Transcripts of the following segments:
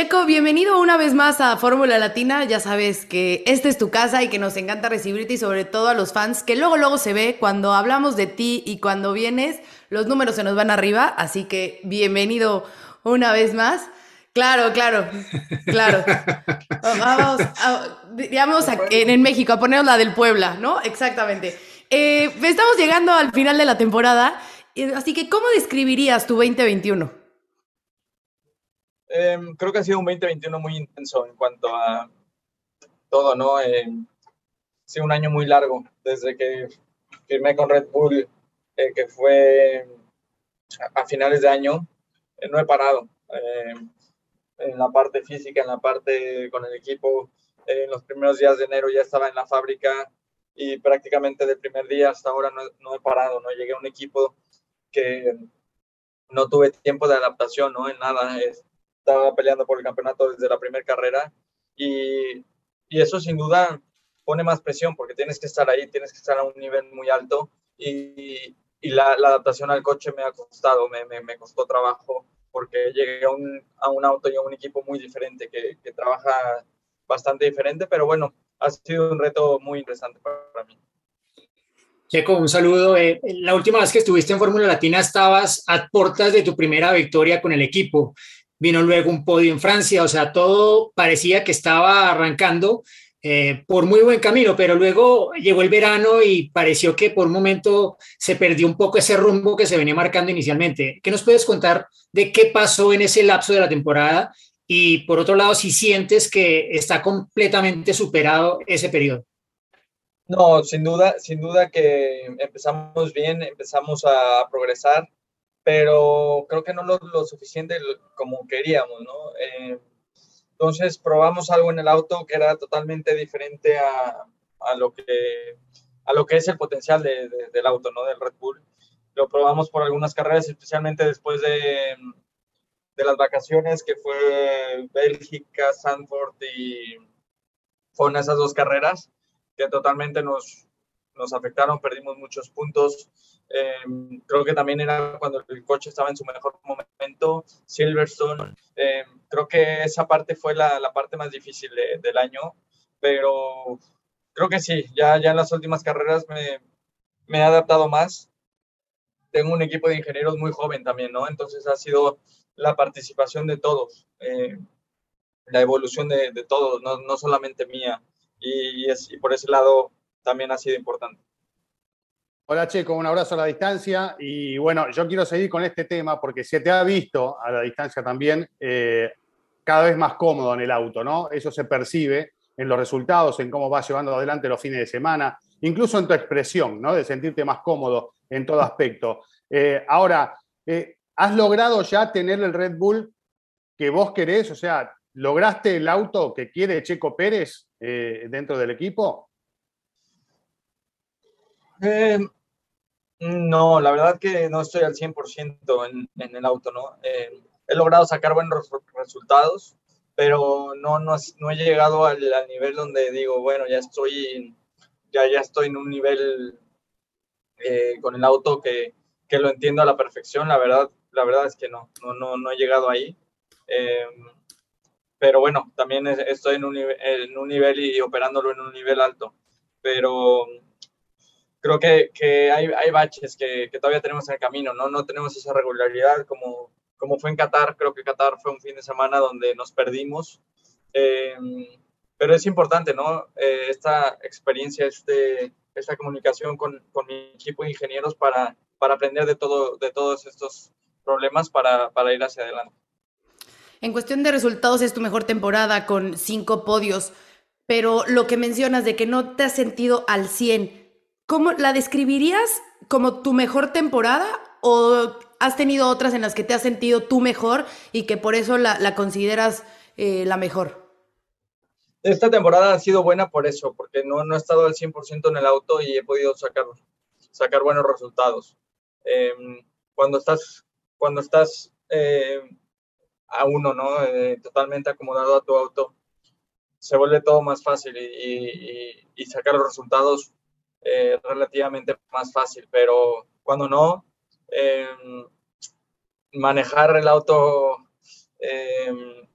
Checo, bienvenido una vez más a Fórmula Latina. Ya sabes que esta es tu casa y que nos encanta recibirte y sobre todo a los fans, que luego luego se ve cuando hablamos de ti y cuando vienes, los números se nos van arriba, así que bienvenido una vez más. Claro, claro, claro. Vamos, a, digamos, a- en, en México, a ponernos la del Puebla, ¿no? Exactamente. Eh, estamos llegando al final de la temporada, eh, así que ¿cómo describirías tu 2021? Em, creo que ha sido un 2021 muy intenso en cuanto a todo, ¿no? Em, ha sido un año muy largo desde que firmé con Red Bull, eh, que fue a, finales de año. eh, no he parado. Em, en la parte física, en la parte con el equipo. eh, en los primeros días de enero ya estaba en la fábrica y prácticamente del primer día hasta ahora no, no he parado, ¿no? Llegué a un equipo que no tuve tiempo de adaptación, ¿no? En nada. Estaba peleando por el campeonato desde la primera carrera y, y eso sin duda pone más presión porque tienes que estar ahí, tienes que estar a un nivel muy alto y, y la, la adaptación al coche me ha costado, me, me, me costó trabajo porque llegué a un, a un auto y a un equipo muy diferente que, que trabaja bastante diferente, pero bueno, ha sido un reto muy interesante para mí. Checo, un saludo. Eh, la última vez que estuviste en Fórmula Latina estabas a puertas de tu primera victoria con el equipo. Vino luego un podio en Francia, o sea, todo parecía que estaba arrancando eh, por muy buen camino, pero luego llegó el verano y pareció que por un momento se perdió un poco ese rumbo que se venía marcando inicialmente. ¿Qué nos puedes contar de qué pasó en ese lapso de la temporada? Y por otro lado, si sientes que está completamente superado ese periodo. No, sin duda, sin duda que empezamos bien, empezamos a progresar, pero creo que no lo, lo suficiente como queríamos, ¿no? Eh, entonces probamos algo en el auto que era totalmente diferente a, a lo, que, a lo que es el potencial de- de- del auto, ¿no? Del Red Bull. Lo probamos por algunas carreras, especialmente después de, de las vacaciones, que fue Bélgica, Sanford y fueron esas dos carreras que totalmente nos, nos afectaron, perdimos muchos puntos. Eh, creo que también era cuando el coche estaba en su mejor momento. Silverstone, eh, creo que esa parte fue la, la parte más difícil de- del año, pero creo que sí, ya, ya en las últimas carreras me, me he adaptado más. Tengo un equipo de ingenieros muy joven también, ¿no? Entonces ha sido la participación de todos, eh, la evolución de, de todos, no, no solamente mía y, y es, y por ese lado también ha sido importante. Hola Checo, un abrazo a la distancia y bueno, yo quiero seguir con este tema porque se te ha visto a la distancia también eh, cada vez más cómodo en el auto, ¿no? Eso se percibe en los resultados, en cómo vas llevando adelante los fines de semana, incluso en tu expresión, ¿no? De sentirte más cómodo en todo aspecto. Eh, ahora, eh, ¿has logrado ya tener el Red Bull que vos querés? O sea, ¿lograste el auto que quiere Checo Pérez dentro del equipo? Eh, no, la verdad que no estoy al 100% en, en el auto, ¿no? Eh, he logrado sacar buenos res- resultados, pero no, no, no he llegado al, al nivel donde digo, bueno, ya estoy, ya, ya estoy en un nivel eh, con el auto que, que lo entiendo a la perfección. La verdad, la verdad es que no, no, no, no he llegado ahí. Eh, pero bueno, también es- estoy en un, en un nivel y operándolo en un nivel alto. Pero creo que, que hay, hay baches que, que todavía tenemos en el camino, ¿no? No tenemos esa regularidad como, como fue en Qatar. Creo que Qatar fue un fin de semana donde nos perdimos. Eh, pero es importante, ¿no? Eh, esta experiencia, este, esta comunicación con, con mi equipo de ingenieros para, para aprender de, todo, de todos estos problemas para, para ir hacia adelante. En cuestión de resultados es tu mejor temporada con cinco podios, pero lo que mencionas de que no te has sentido al 100, ¿cómo la describirías como tu mejor temporada o has tenido otras en las que te has sentido tú mejor y que por eso la, la consideras eh, la mejor? Esta temporada ha sido buena por eso, porque no, no he estado al 100% en el auto y he podido sacar, sacar buenos resultados. Em, cuando estás, cuando estás eh, a uno, ¿no? Eh, totalmente acomodado a tu auto, se vuelve todo más fácil y, y, sacar los resultados eh, relativamente más fácil, pero cuando no, em, manejar el auto em,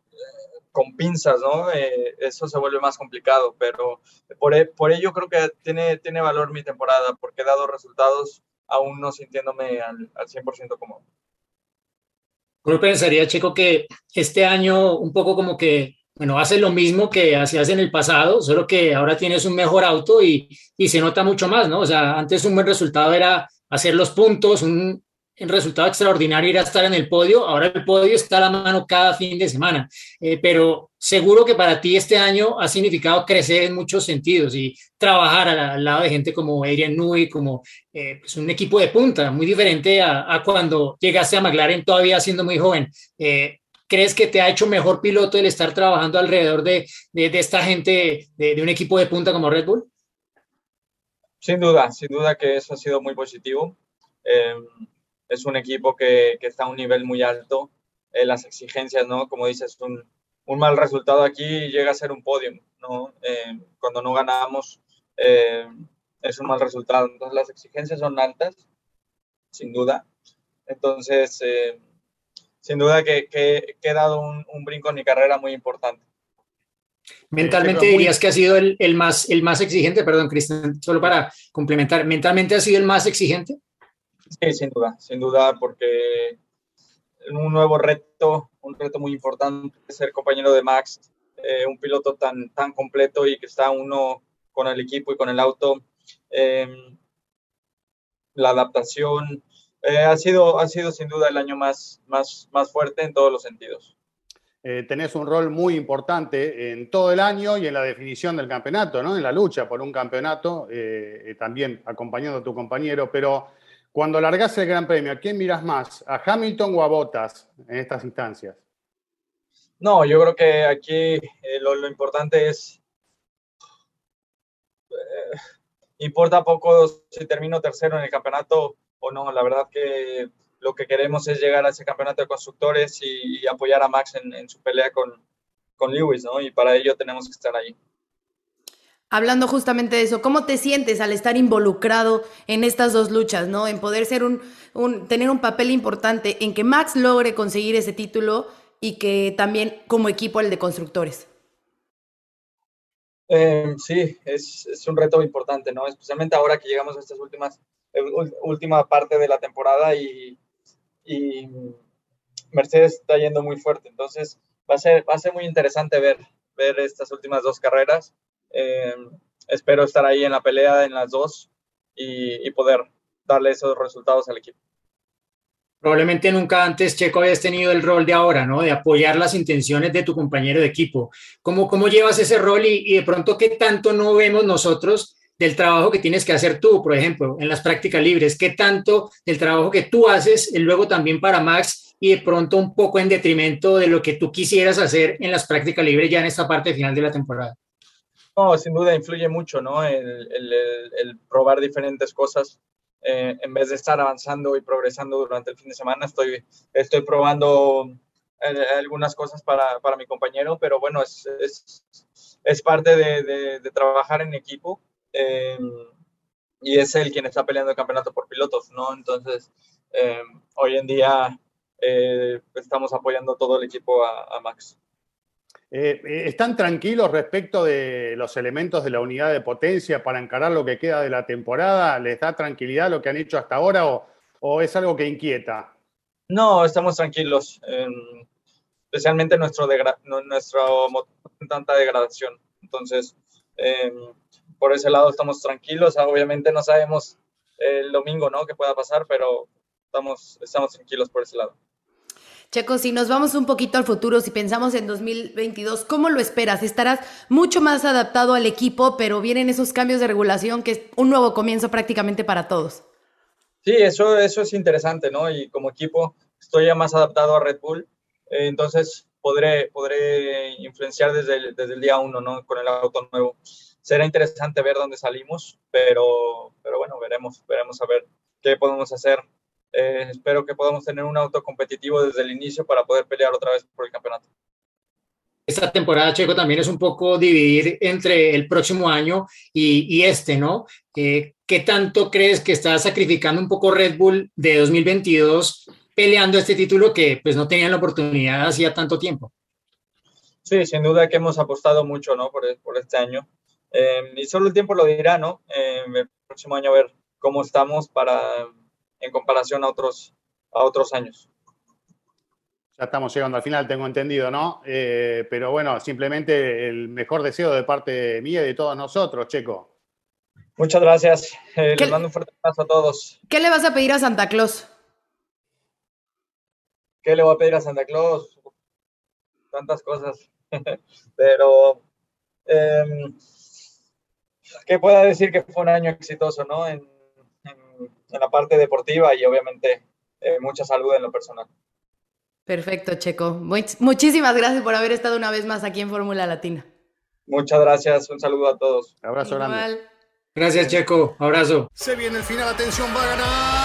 con pinzas, ¿no? Eh, eso se vuelve más complicado, pero por, e, por, ello creo que tiene, tiene valor mi temporada, porque he dado resultados aún no sintiéndome al, al 100% cómodo. Uno pensaría, Checo, que este año un poco como que, bueno, hace lo mismo que hacías en el pasado, solo que ahora tienes un mejor auto y, y se nota mucho más, ¿no? O sea, antes un buen resultado era hacer los puntos, un, resultado extraordinario ir a estar en el podio. Ahora el podio está a la mano cada fin de semana, eh, pero seguro que para ti este año ha significado crecer en muchos sentidos y trabajar al, lado de gente como Adrian Newey, como eh, pues un equipo de punta, muy diferente a, cuando llegaste a McLaren todavía siendo muy joven. Eh, ¿Crees que te ha hecho mejor piloto el estar trabajando alrededor de, de, esta gente, de, de un equipo de punta como Red Bull? Sin duda, sin duda que eso ha sido muy positivo. Eh, es un equipo que, que, está a un nivel muy alto. Eh, las exigencias, ¿no? Como dices, un, un, mal resultado aquí llega a ser un podio, ¿no? Eh, cuando no ganamos eh, es un mal resultado. Entonces las exigencias son altas, sin duda. Entonces, sin duda que, que, que, he dado un, un, brinco en mi carrera muy importante. Mentalmente dirías que ha sido el, el, más, el más exigente, perdón, Cristian, solo para complementar, ¿mentalmente ha sido el más exigente? Sí, sin duda, sin duda, porque un nuevo reto, un reto muy importante, ser compañero de Max, eh, un piloto tan, tan completo y que está uno con el equipo y con el auto. Eh, la adaptación eh, ha, sido, ha sido sin duda el año más, más, más fuerte en todos los sentidos. Eh, tenés un rol muy importante en todo el año y en la definición del campeonato, ¿no? en la lucha por un campeonato, eh, también acompañando a tu compañero, pero cuando largas el Gran Premio, ¿a quién miras más? ¿A Hamilton o a Bottas en estas instancias? No, yo creo que aquí eh, lo, lo, importante es. Eh, importa poco si termino tercero en el campeonato o no. La verdad que lo que queremos es llegar a ese campeonato de constructores y, y apoyar a Max en, en su pelea con, con Lewis, ¿no? Y para ello tenemos que estar ahí. Hablando justamente de eso, ¿cómo te sientes al estar involucrado en estas dos luchas, ¿no? En poder ser un, un, tener un papel importante en que Max logre conseguir ese título y que también como equipo el de constructores. Eh, sí, es, es, un reto importante, ¿no? Especialmente ahora que llegamos a estas últimas, última parte de la temporada y, y, Mercedes está yendo muy fuerte. Entonces va a ser, va a ser muy interesante ver, ver estas últimas dos carreras eh, espero estar ahí en la pelea en las dos y, y, poder darle esos resultados al equipo. Probablemente nunca antes, Checo, habías tenido el rol de ahora, ¿no? De apoyar las intenciones de tu compañero de equipo. ¿Cómo, cómo llevas ese rol y, y de pronto qué tanto no vemos nosotros del trabajo que tienes que hacer tú, por ejemplo, en las prácticas libres? ¿Qué tanto del trabajo que tú haces y luego también para Max y de pronto un poco en detrimento de lo que tú quisieras hacer en las prácticas libres ya en esta parte final de la temporada? No, sin duda influye mucho, ¿no? El, probar diferentes cosas. Eh, en vez de estar avanzando y progresando durante el fin de semana, estoy, estoy probando eh, algunas cosas para, para, mi compañero, pero bueno, es, es, parte de, trabajar en equipo eh, y es él quien está peleando el campeonato por pilotos, ¿no? Entonces, eh, hoy en día eh, estamos apoyando todo el equipo a, a Max. Eh, ¿Están tranquilos respecto de los elementos de la unidad de potencia para encarar lo que queda de la temporada? ¿Les da tranquilidad lo que han hecho hasta ahora o, o es algo que inquieta? No, estamos tranquilos, eh, especialmente nuestro, nuestro tanta degradación. Entonces, eh, por ese lado estamos tranquilos. Obviamente no sabemos el domingo ¿no? qué pueda pasar, pero estamos, estamos tranquilos por ese lado. Checo, si nos vamos un poquito al futuro, si pensamos en 2022, ¿cómo lo esperas? Estarás mucho más adaptado al equipo, pero vienen esos cambios de regulación que es un nuevo comienzo prácticamente para todos. Sí, eso, eso es interesante, ¿no? Y como equipo estoy ya más adaptado a Red Bull, eh, entonces podré, podré influenciar desde el, desde el día uno, ¿no? Con el auto nuevo. Será interesante ver dónde salimos, pero, pero bueno, veremos, veremos a ver qué podemos hacer. Eh, espero que podamos tener un auto competitivo desde el inicio para poder pelear otra vez por el campeonato. Esta temporada, Checo, también es un poco dividir entre el próximo año y, y este, ¿no? Eh, ¿Qué tanto crees que está sacrificando un poco Red Bull de 2022 peleando este título que pues no tenían la oportunidad hacía tanto tiempo? Sí, sin duda que hemos apostado mucho, ¿no? Por, por este año. Eh, y solo el tiempo lo dirá, ¿no? Eh, el próximo año a ver cómo estamos para en comparación a otros, a otros años. Ya estamos llegando al final, tengo entendido, ¿no? Eh, pero bueno, simplemente el mejor deseo de parte mía y de todos nosotros, Checo. Muchas gracias. Eh, les mando un fuerte abrazo a todos. ¿Qué le vas a pedir a Santa Claus? ¿Qué le voy a pedir a Santa Claus? Tantas cosas. pero eh, que pueda decir que fue un año exitoso, ¿no? En, en, en la parte deportiva y obviamente eh, mucha salud en lo personal. Perfecto, Checo. Much muchísimas gracias por haber estado una vez más aquí en Fórmula Latina. Muchas gracias. Un saludo a todos. Abrazo Igual. grande. Gracias, Checo. Abrazo. Se viene el final, atención, va a ganar.